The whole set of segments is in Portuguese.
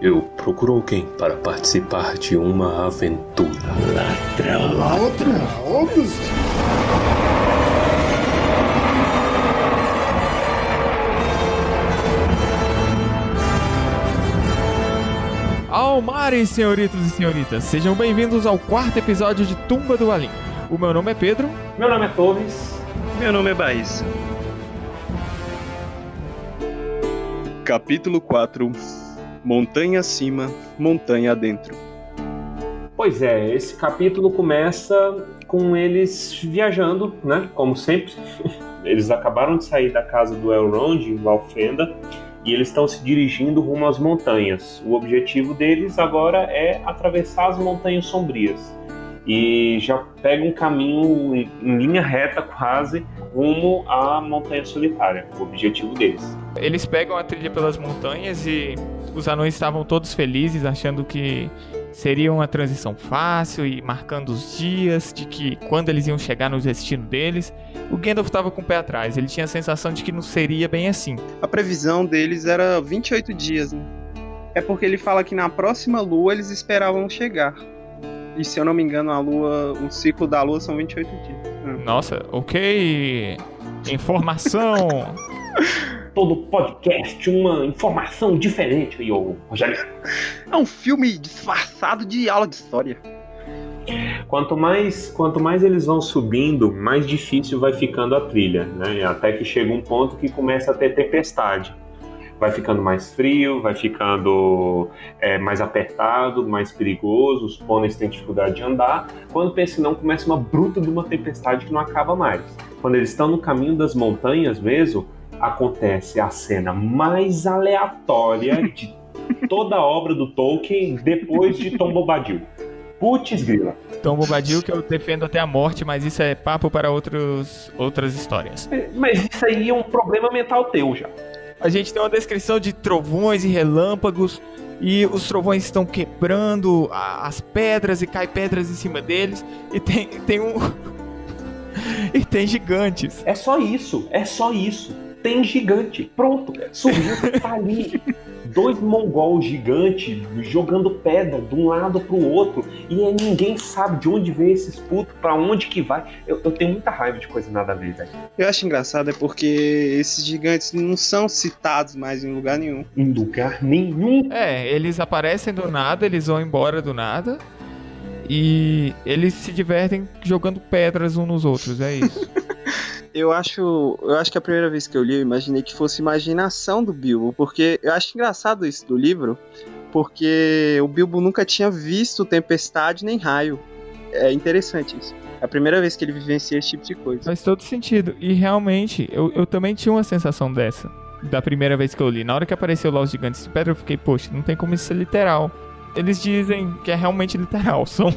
Eu procuro alguém para participar de uma aventura. Ladrão. Ladrão? Almares, senhoritos e senhoritas, sejam bem-vindos ao quarto episódio de Tumba do Alim. O meu nome é Pedro. Meu nome é Torres. Meu nome é Baís. Capítulo 4 Montanha acima, montanha adentro. Pois é, esse capítulo começa com eles viajando, né? Como sempre. Eles acabaram de sair da casa do Elrond em Valfenda e eles estão se dirigindo rumo às montanhas. O objetivo deles agora é atravessar as montanhas sombrias e já pega um caminho em linha reta quase rumo à montanha solitária, o objetivo deles. Eles pegam a trilha pelas montanhas e os anões estavam todos felizes, achando que seria uma transição fácil e marcando os dias de que quando eles iam chegar no destino deles, o Gandalf estava com o pé atrás. Ele tinha a sensação de que não seria bem assim. A previsão deles era 28 dias, né? É porque ele fala que na próxima lua eles esperavam chegar. E se eu não me engano, a lua, o ciclo da lua são 28 dias. Hum. Nossa, ok. Informação. Todo podcast, uma informação diferente ô Rogério. É um filme disfarçado de aula de história. Quanto mais, quanto mais eles vão subindo, mais difícil vai ficando a trilha, né? Até que chega um ponto que começa a ter tempestade vai ficando mais frio, vai ficando é, mais apertado, mais perigoso, os pôneis têm dificuldade de andar. Quando pensa não, começa uma bruta de uma tempestade que não acaba mais. Quando eles estão no caminho das montanhas mesmo, acontece a cena mais aleatória de toda a obra do Tolkien depois de Tom Bobadil. Putz grila. Tom Bobadil que eu defendo até a morte, mas isso é papo para outros, outras histórias. Mas isso aí é um problema mental teu já. A gente tem uma descrição de trovões e relâmpagos e os trovões estão quebrando as pedras e cai pedras em cima deles e tem, tem um e tem gigantes. É só isso, é só isso. Tem gigante, pronto, surgiu, tá ali dois mongol gigantes jogando pedra de um lado pro outro e aí ninguém sabe de onde vem esses putos, para onde que vai. Eu, eu, tenho muita raiva de coisa nada a ver, velho. Eu acho engraçado é porque esses gigantes não são citados mais em lugar nenhum. Em lugar nenhum. É, eles aparecem do nada, eles vão embora do nada. E eles se divertem jogando pedras uns nos outros, é isso. eu acho, eu acho que a primeira vez que eu li, eu imaginei que fosse imaginação do Bilbo, porque eu acho engraçado isso do livro, porque o Bilbo nunca tinha visto tempestade nem raio. É interessante isso. É a primeira vez que ele vivencia esse tipo de coisa. Faz todo sentido. E realmente, eu, eu também tinha uma sensação dessa. Da primeira vez que eu li. Na hora que apareceu lá os gigantes de pedra, eu fiquei, poxa, não tem como isso ser literal. Eles dizem que é realmente literal. São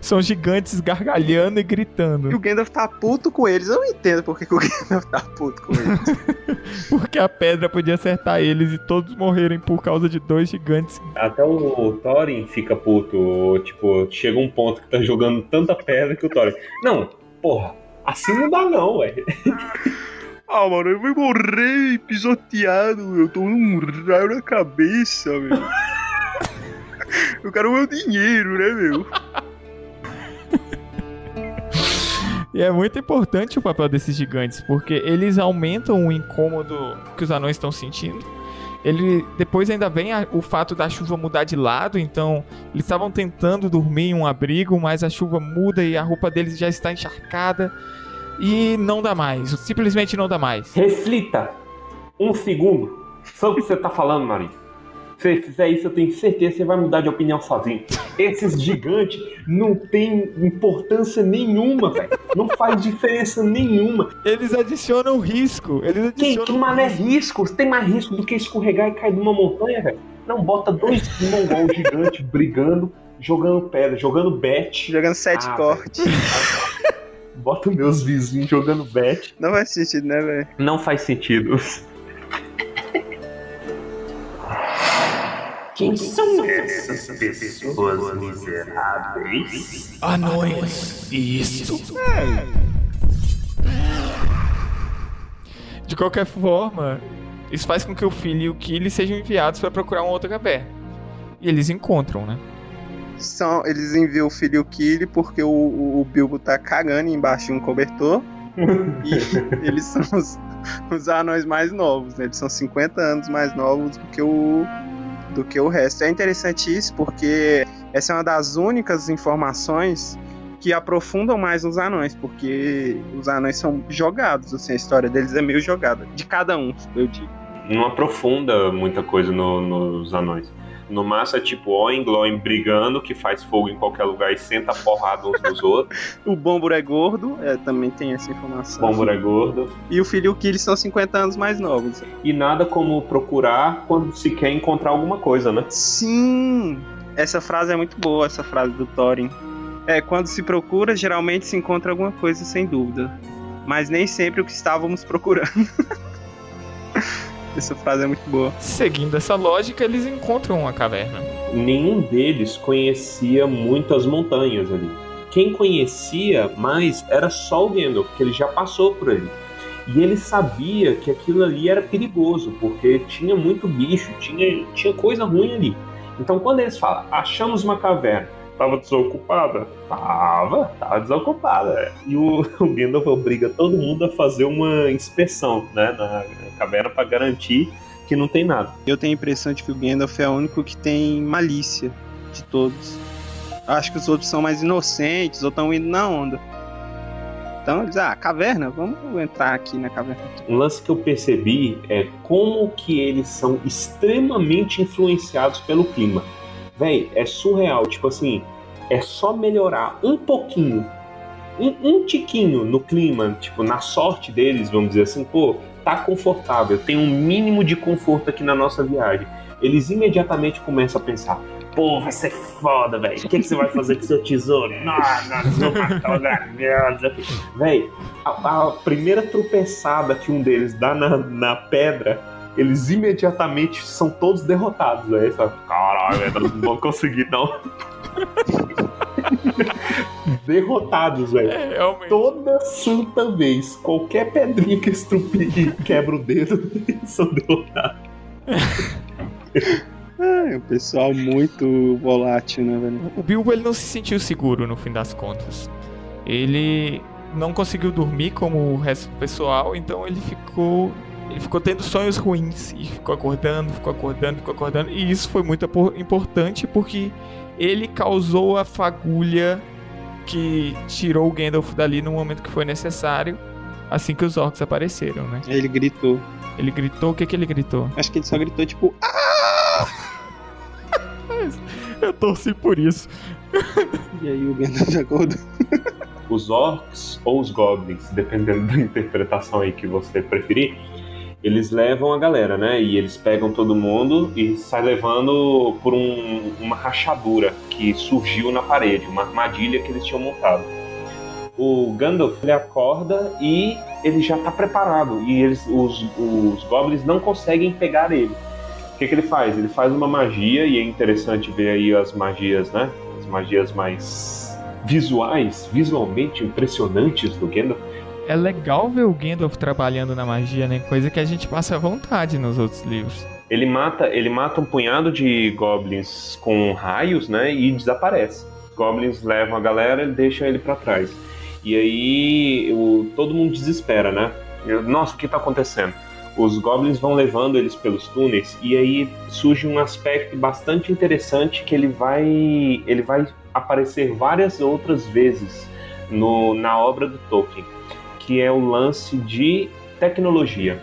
são gigantes gargalhando e gritando. E o Gandalf tá puto com eles. Eu não entendo por que, o Gandalf tá puto com eles. Porque a pedra podia acertar eles e todos morrerem por causa de dois gigantes. Até o Thorin fica puto. Tipo, chega um ponto que tá jogando tanta pedra que o Thorin. Não, porra, assim não dá não, velho. Ah, mano, eu vou morrer pisoteado, eu tô num raio na cabeça, meu. eu quero o meu dinheiro, né, meu? E é muito importante o papel desses gigantes, porque eles aumentam o incômodo que os anões estão sentindo. Ele depois ainda vem a, o fato da chuva mudar de lado, então eles estavam tentando dormir em um abrigo, mas a chuva muda e a roupa deles já está encharcada e não dá mais, simplesmente não dá mais. Reflita um segundo sobre o que você está falando, Maria você fizer isso, eu tenho certeza que você vai mudar de opinião sozinho. Esses gigantes não têm importância nenhuma, velho. Não faz diferença nenhuma. Eles adicionam risco. Eles adicionam Quem, que mané risco? Tem mais risco do que escorregar e cair de uma montanha, velho? Não, bota dois mongol gigantes brigando, jogando pedra, jogando bet. Jogando sete ah, cortes. Bota meus vizinhos jogando bet. Não faz sentido, né, velho? Não faz sentido. Quem são essas pessoas miseráveis? Anões. Isso. De qualquer forma, isso faz com que o filho e o Killy sejam enviados para procurar um outro capé. E eles encontram, né? São, eles enviam o filho Killy porque o, o, o Bilbo tá cagando embaixo de um cobertor. e eles são os, os anões mais novos, né? Eles são 50 anos mais novos do que o, do que o resto. É interessante isso porque essa é uma das únicas informações que aprofundam mais nos anões, porque os anões são jogados, assim, a história deles é meio jogada, de cada um, eu digo. Não aprofunda muita coisa no, nos anões. No máximo é tipo Oin Gloin brigando, que faz fogo em qualquer lugar e senta porrada uns nos outros. o Bombur é gordo, é, também tem essa informação. Bombur é gordo. E o filho que eles são 50 anos mais novos. E nada como procurar quando se quer encontrar alguma coisa, né? Sim! Essa frase é muito boa, essa frase do Thorin. É, quando se procura, geralmente se encontra alguma coisa, sem dúvida. Mas nem sempre o que estávamos procurando. essa frase é muito boa. Seguindo essa lógica, eles encontram uma caverna. Nenhum deles conhecia muitas montanhas ali. Quem conhecia mais era só o Gandalf, que ele já passou por ali. E ele sabia que aquilo ali era perigoso, porque tinha muito bicho, tinha, tinha coisa ruim ali. Então quando eles falam, achamos uma caverna, Tava desocupada? Tava, tava desocupada. E o, o Gandalf obriga todo mundo a fazer uma inspeção né, na caverna para garantir que não tem nada. Eu tenho a impressão de que o Gandalf é o único que tem malícia de todos. Acho que os outros são mais inocentes ou estão indo na onda. Então eles, ah, caverna, vamos entrar aqui na caverna. Um lance que eu percebi é como que eles são extremamente influenciados pelo clima. Véi, é surreal. Tipo assim, é só melhorar um pouquinho, um, um tiquinho no clima, tipo, na sorte deles, vamos dizer assim, pô, tá confortável, tem um mínimo de conforto aqui na nossa viagem. Eles imediatamente começam a pensar, pô, vai ser foda, velho. O que, que, você vai fazer com seu tesouro? Nossa, vou matar o dragão. Véi, a, primeira tropeçada que um deles dá na, na pedra, eles imediatamente são todos derrotados, velho. Caralho, não vou conseguir não. Derrotados, velho. É, Toda santa vez, qualquer pedrinha que estrupie e quebra o dedo, eles são derrotados. É, o pessoal muito volátil, né, velho? O Bilbo ele não se sentiu seguro no fim das contas. Ele não conseguiu dormir como o resto do pessoal, então ele ficou ele ficou tendo sonhos ruins e ficou acordando, ficou acordando, ficou acordando. E isso foi muito importante porque ele causou a fagulha que tirou o Gandalf dali no momento que foi necessário, assim que os orcs apareceram, né? Ele gritou. Ele gritou? O que que ele gritou? Acho que ele só gritou tipo. Ah! Eu torci por isso. E aí o Gandalf acordou. Os orcs ou os goblins, dependendo da interpretação aí que você preferir, eles levam a galera, né? E eles pegam todo mundo e saem levando por um, uma rachadura que surgiu na parede, uma armadilha que eles tinham montado. O Gandalf ele acorda e ele já está preparado e eles, os, os goblins não conseguem pegar ele. O que, que ele faz? Ele faz uma magia e é interessante ver aí as magias, né? As magias mais visuais, visualmente impressionantes do Gandalf é legal ver o Gandalf trabalhando na magia, né? Coisa que a gente passa à vontade nos outros livros. Ele mata, ele mata um punhado de goblins com raios, né? E desaparece. Goblins levam a galera e deixam ele para trás. E aí o, todo mundo desespera, né? Nossa, o que tá acontecendo? Os goblins vão levando eles pelos túneis e aí surge um aspecto bastante interessante que ele vai ele vai aparecer várias outras vezes no, na obra do Tolkien que é o lance de tecnologia.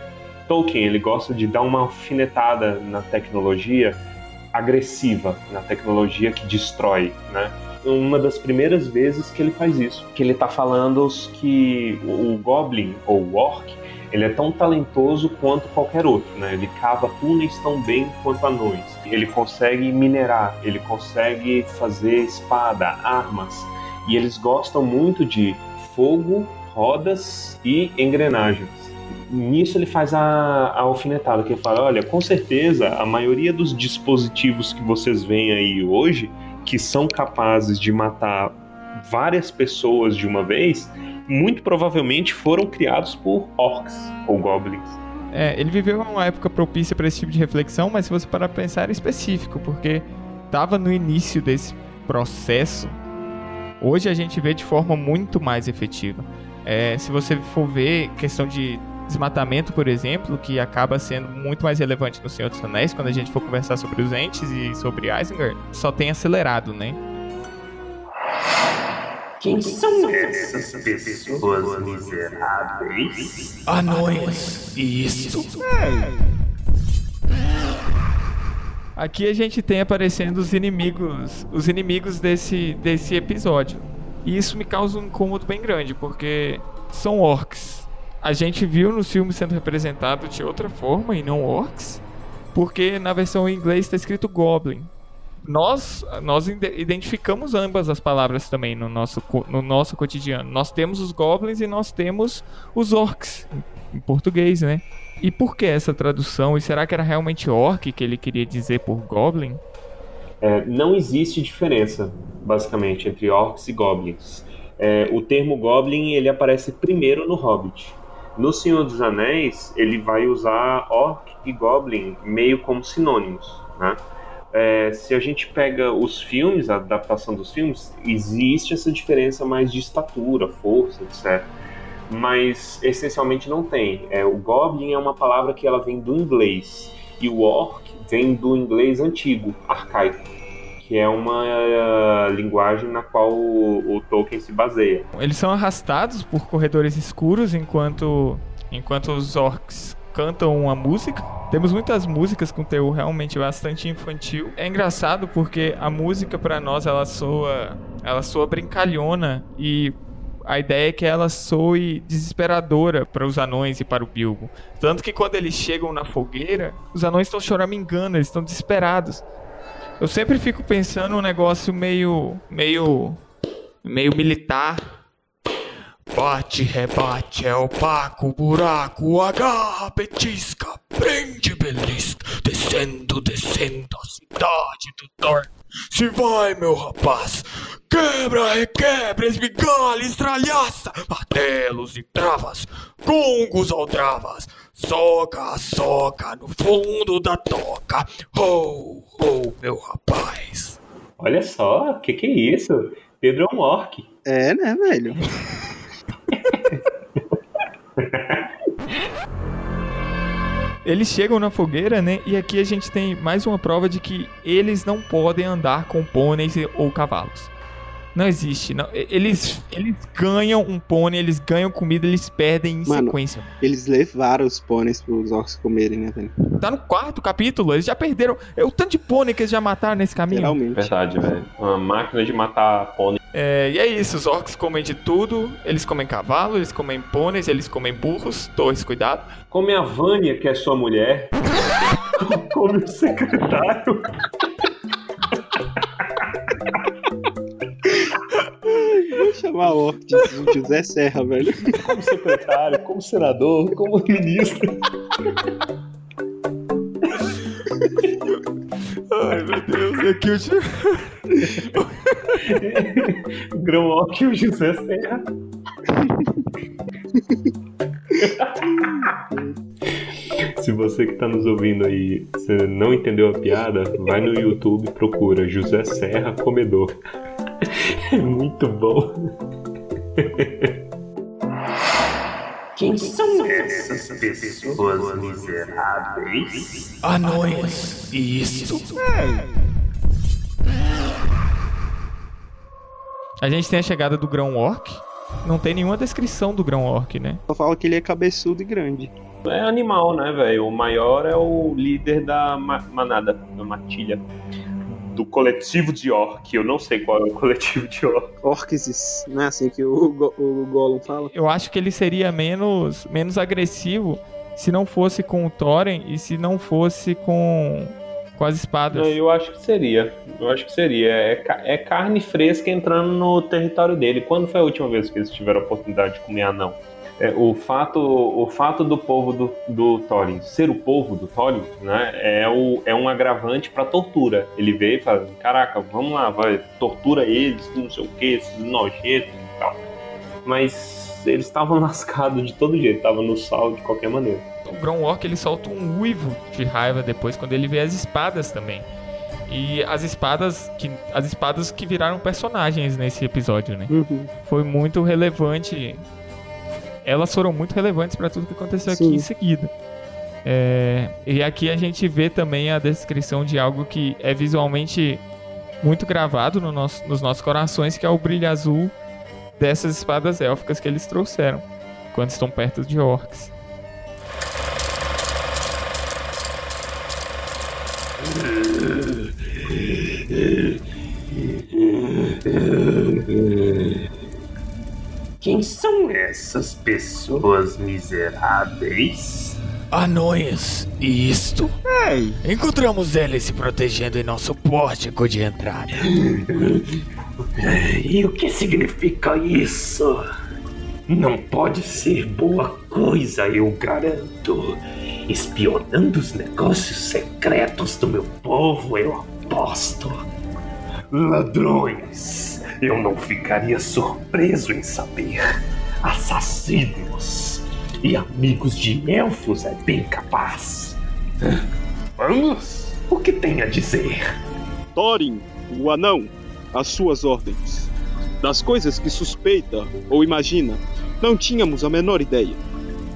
Tolkien ele gosta de dar uma alfinetada na tecnologia agressiva, na tecnologia que destrói, né? Uma das primeiras vezes que ele faz isso, que ele está falando que o Goblin ou o Orc ele é tão talentoso quanto qualquer outro, né? Ele cava túneis tão bem quanto anões. Ele consegue minerar, ele consegue fazer espada, armas, e eles gostam muito de fogo, rodas e engrenagens. Nisso ele faz a, a alfinetada, que ele fala, olha, com certeza a maioria dos dispositivos que vocês veem aí hoje, que são capazes de matar várias pessoas de uma vez, muito provavelmente foram criados por orcs ou goblins. É, ele viveu uma época propícia para esse tipo de reflexão, mas se você parar para pensar, era específico, porque estava no início desse processo, hoje a gente vê de forma muito mais efetiva. É, se você for ver questão de desmatamento, por exemplo, que acaba sendo muito mais relevante no Senhor dos Anéis, quando a gente for conversar sobre os entes e sobre Isengard, só tem acelerado, né? Quem são essas pessoas miseráveis? Anões. Isso. Aqui a gente tem aparecendo os inimigos, os inimigos desse, desse episódio. E isso me causa um incômodo bem grande, porque são orcs. A gente viu no filme sendo representado de outra forma e não orcs, porque na versão em inglês está escrito goblin. Nós, nós identificamos ambas as palavras também no nosso, no nosso cotidiano. Nós temos os goblins e nós temos os orcs, em português, né? E por que essa tradução? E será que era realmente orc que ele queria dizer por goblin? É, não existe diferença, basicamente, entre orcs e goblins. É, o termo goblin ele aparece primeiro no Hobbit. No Senhor dos Anéis, ele vai usar orc e goblin meio como sinônimos. Né? É, se a gente pega os filmes, a adaptação dos filmes, existe essa diferença mais de estatura, força, etc. Mas essencialmente não tem. É, o goblin é uma palavra que ela vem do inglês e o orc vem do inglês antigo, arcaico, que é uma uh, linguagem na qual o, o, Tolkien se baseia. Eles são arrastados por corredores escuros enquanto, enquanto os orcs cantam uma música. Temos muitas músicas com teor realmente bastante infantil. É engraçado porque a música para nós ela soa, ela soa brincalhona e a ideia é que ela soe desesperadora para os anões e para o Bilbo. Tanto que quando eles chegam na fogueira, os anões estão choramingando, eles estão desesperados. Eu sempre fico pensando um negócio meio. meio. meio militar. Bate, rebate, é opaco, buraco, agarra, petisca, prende, belisca, descendo, descendo a cidade do Thor. Se vai, meu rapaz, Quebra, requebra, esmigalha, estralhaça, martelos e travas, gongos aldravas, soca, soca no fundo da toca. Oh, oh, meu rapaz. Olha só, o que, que é isso? Pedro é um orc. É, né, velho? Eles chegam na fogueira, né? E aqui a gente tem mais uma prova de que eles não podem andar com pôneis ou cavalos. Não existe. Não. Eles, eles ganham um pônei, eles ganham comida, eles perdem em Mano, sequência. Eles levaram os pôneis pros orcs comerem, né, velho? Tá no quarto capítulo, eles já perderam. É o tanto de pônei que eles já mataram nesse caminho. Realmente. Verdade, velho. Uma máquina de matar pônei. É, e é isso, os orcs comem de tudo. Eles comem cavalo, eles comem pôneis, eles comem burros. Torres, cuidado. Come a Vânia, que é sua mulher. Come o secretário. Vou chamar o de José Serra, velho. Como secretário, como senador, como ministro. Ai, meu Deus, é que o... o Grão e o José Serra. Se você que está nos ouvindo aí, você não entendeu a piada, vai no YouTube e procura José Serra Comedor. É muito bom. Quem são essas pessoas miseráveis? Anões. Isso. A gente tem a chegada do grão orc. Não tem nenhuma descrição do grão orc, né? Só fala que ele é cabeçudo e grande. É animal, né, velho? O maior é o líder da manada, da matilha do coletivo de orc. Eu não sei qual é o coletivo de orc. Orcs, não é assim que o, o, o Gollum fala? Eu acho que ele seria menos, menos agressivo se não fosse com o Thorin e se não fosse com, com as espadas. Eu acho que seria. Eu acho que seria. É, é carne fresca entrando no território dele. Quando foi a última vez que eles tiveram a oportunidade de comer anão? É, o, fato, o fato do povo do, do Thorin ser o povo do Thorin né, é, o, é um agravante para tortura. Ele vê e fala: caraca, vamos lá, vai, tortura eles, não sei o que, esses nojentos e tal. Mas eles estavam lascados de todo jeito, estavam no sal de qualquer maneira. O Grão Orc ele solta um uivo de raiva depois quando ele vê as espadas também. E as espadas que as espadas que viraram personagens nesse episódio, né? Uhum. Foi muito relevante. Elas foram muito relevantes para tudo que aconteceu aqui Sim. em seguida. É, e aqui a gente vê também a descrição de algo que é visualmente muito gravado no nosso- nos nossos corações, que é o brilho azul dessas espadas élficas que eles trouxeram quando estão perto de orcs. Essas pessoas miseráveis? Anões, e isto? Ei, Encontramos eles se protegendo em nosso pórtico de entrada. E o que significa isso? Não pode ser boa coisa, eu garanto. Espionando os negócios secretos do meu povo, eu aposto. Ladrões, eu não ficaria surpreso em saber. Assassinos e amigos de elfos é bem capaz. Vamos, o que tem a dizer? Thorin, o anão, às suas ordens. Das coisas que suspeita ou imagina, não tínhamos a menor ideia.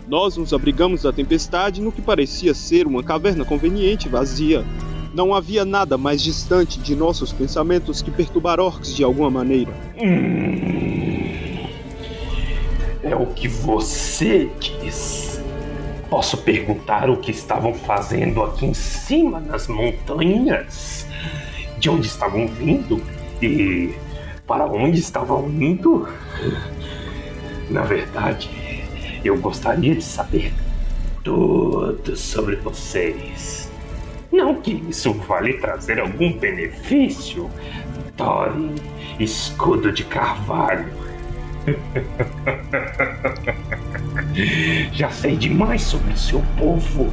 Nós nos abrigamos da tempestade no que parecia ser uma caverna conveniente e vazia. Não havia nada mais distante de nossos pensamentos que perturbar orcs de alguma maneira. Hum, é o que você quis. Posso perguntar o que estavam fazendo aqui em cima nas montanhas? De onde estavam vindo? E para onde estavam indo? Na verdade, eu gostaria de saber tudo sobre vocês. Não que isso vale trazer algum benefício. Thorin, escudo de carvalho. Já sei demais sobre o seu povo.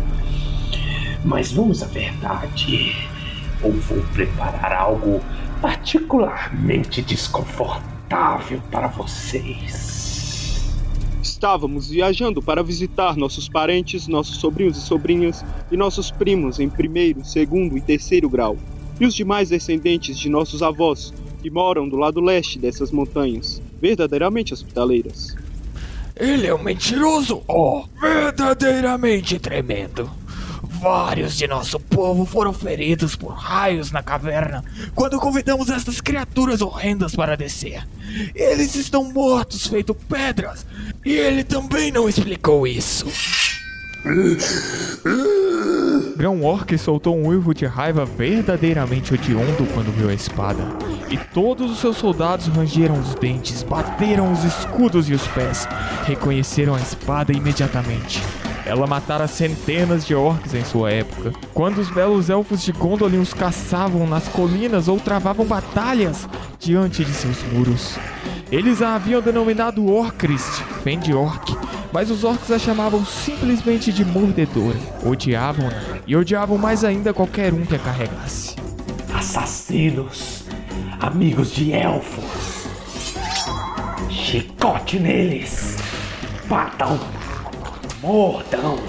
Mas vamos à verdade. Ou vou preparar algo particularmente desconfortável para vocês. Estávamos viajando para visitar nossos parentes, nossos sobrinhos e sobrinhas e nossos primos em primeiro, segundo e terceiro grau, e os demais descendentes de nossos avós que moram do lado leste dessas montanhas, verdadeiramente hospitaleiras. Ele é um mentiroso, oh, verdadeiramente tremendo. Vários de nosso povo foram feridos por raios na caverna quando convidamos estas criaturas horrendas para descer. Eles estão mortos, feito pedras, e ele também não explicou isso. Grão Orc soltou um uivo de raiva verdadeiramente hediondo quando viu a espada. E todos os seus soldados rangeram os dentes, bateram os escudos e os pés, reconheceram a espada imediatamente. Ela matara centenas de orcs em sua época. Quando os belos elfos de Gondolin os caçavam nas colinas ou travavam batalhas diante de seus muros. Eles a haviam denominado Orcrist, vem de orc, mas os orcs a chamavam simplesmente de mordedora. Odiavam-na e odiavam mais ainda qualquer um que a carregasse. Assassinos, amigos de elfos. Chicote neles. Batam. Mordam.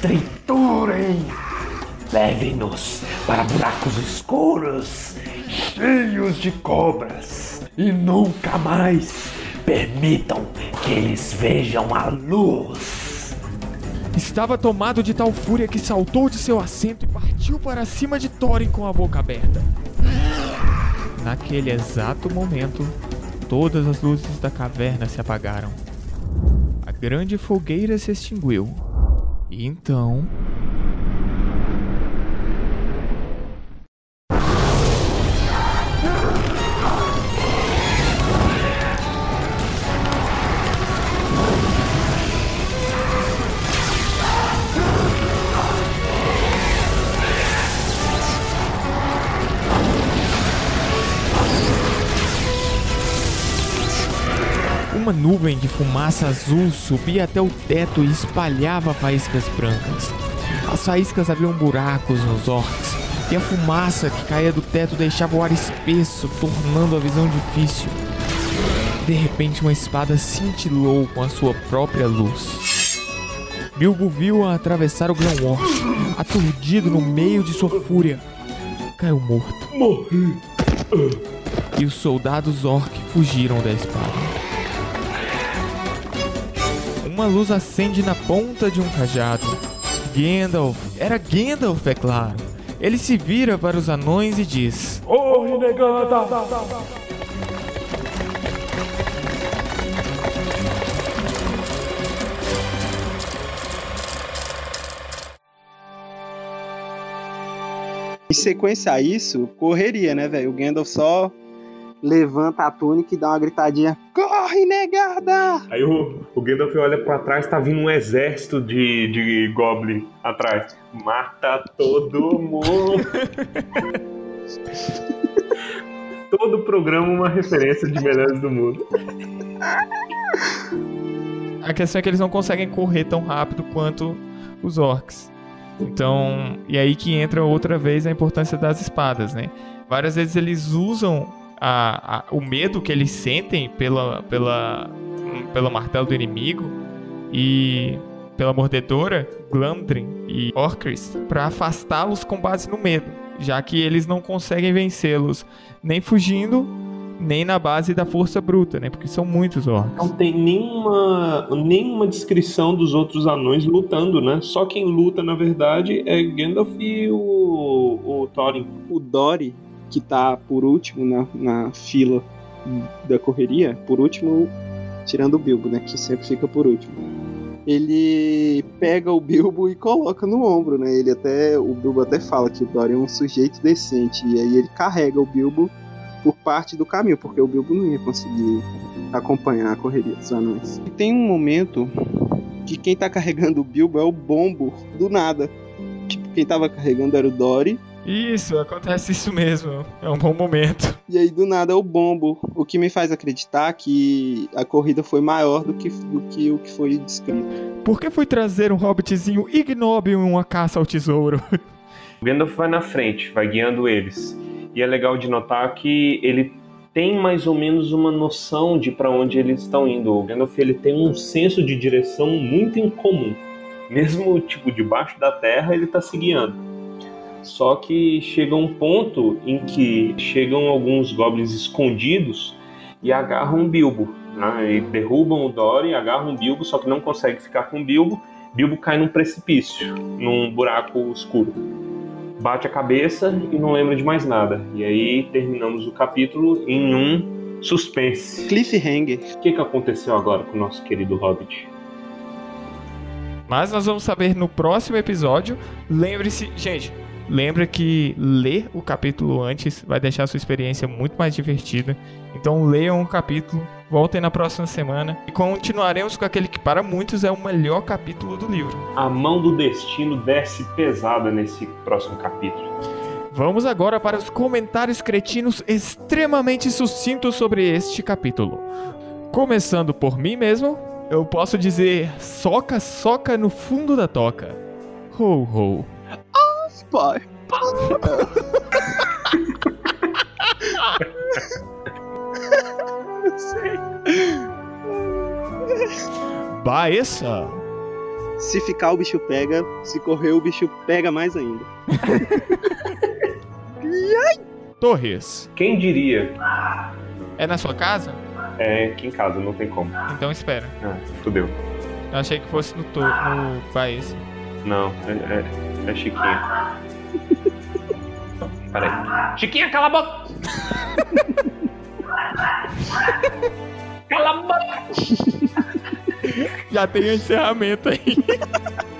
Triturem. Levem-nos para buracos escuros, cheios de cobras. E nunca mais permitam que eles vejam a luz. Estava tomado de tal fúria que saltou de seu assento e partiu para cima de Thorin com a boca aberta. Naquele exato momento, todas as luzes da caverna se apagaram. A grande fogueira se extinguiu. E então. Nuvem de fumaça azul subia até o teto e espalhava faíscas brancas. As faíscas abriam buracos nos orcs, e a fumaça que caía do teto deixava o ar espesso, tornando a visão difícil. De repente, uma espada cintilou com a sua própria luz. Bilbo viu-a atravessar o grão orc, aturdido no meio de sua fúria. caiu morto. Morri. E os soldados orc fugiram da espada. Uma luz acende na ponta de um cajado. Gandalf, era Gandalf, é claro. Ele se vira para os anões e diz: Ô, renegada! Em sequência a isso, correria, né, velho? O Gandalf só levanta a túnica e dá uma gritadinha: Corre, negada! Aí o, o Gandalf olha pra trás, tá vindo um exército de, de Goblin atrás. Mata todo mundo! todo programa uma referência de melhores do mundo. A questão é que eles não conseguem correr tão rápido quanto os orcs. Então, e aí que entra outra vez a importância das espadas, né? Várias vezes eles usam a, a, o medo que eles sentem pela, pela, pelo martelo do inimigo e pela mordedora, Glamdring e Orcris, para afastá-los com base no medo, já que eles não conseguem vencê-los nem fugindo, nem na base da força bruta, né? Porque são muitos orcs. Não tem nenhuma, nenhuma descrição dos outros anões lutando, né? Só quem luta, na verdade, é Gandalf e o, o Thorin. O Dory, que tá por último na, na fila da correria, por último, tirando o Bilbo, né? Que sempre fica por último. Ele pega o Bilbo e coloca no ombro, né? Ele até. O Bilbo até fala que o Dory é um sujeito decente. E aí ele carrega o Bilbo por parte do caminho, porque o Bilbo não ia conseguir acompanhar a correria dos anões. E tem um momento que quem tá carregando o Bilbo é o Bombo, do nada. Tipo, quem tava carregando era o Dory, Isso, acontece isso mesmo. É um bom momento. e aí do nada é o Bombo. O que me faz acreditar que a corrida foi maior do que, do que o que foi descrito. Por que fui trazer um hobbitzinho ignóbil em uma caça ao tesouro? O Gandalf vai na frente, vai guiando eles. E é legal de notar que ele tem mais ou menos uma noção de para onde eles estão indo. O Gandalf ele tem um senso de direção muito incomum. Mesmo tipo debaixo da terra, ele tá se guiando. Só que chega um ponto em que chegam alguns goblins escondidos e agarram o Bilbo. Né? E derrubam o Dory, agarram o Bilbo, só que não consegue ficar com o Bilbo. Bilbo cai num precipício, num buraco escuro. Bate a cabeça e não lembra de mais nada. E aí terminamos o capítulo em um suspense. Cliffhanger. O que, que aconteceu agora com o nosso querido Hobbit? Mas nós vamos saber no próximo episódio. Lembre-se, gente, lembra que ler o capítulo antes vai deixar a sua experiência muito mais divertida. Então leiam o capítulo, voltem na próxima semana e continuaremos com aquele que para muitos é o melhor capítulo do livro. A mão do destino desce pesada nesse próximo capítulo. Vamos agora para os comentários cretinos extremamente sucintos sobre este capítulo. Começando por mim mesmo, eu posso dizer soca, soca no fundo da toca. Ho, ho. Pai. Baessa. Se ficar, o bicho pega. Se correr, o bicho pega mais ainda. Torres. Quem diria? É na sua casa? É aqui em casa, não tem como. Então espera. Ah, fudeu. Eu achei que fosse no, to no Baessa. Não, é, é, é Chiquinha. Peraí. Chiquinha, cala a boca! cala a boca! Já tem o encerramento aí.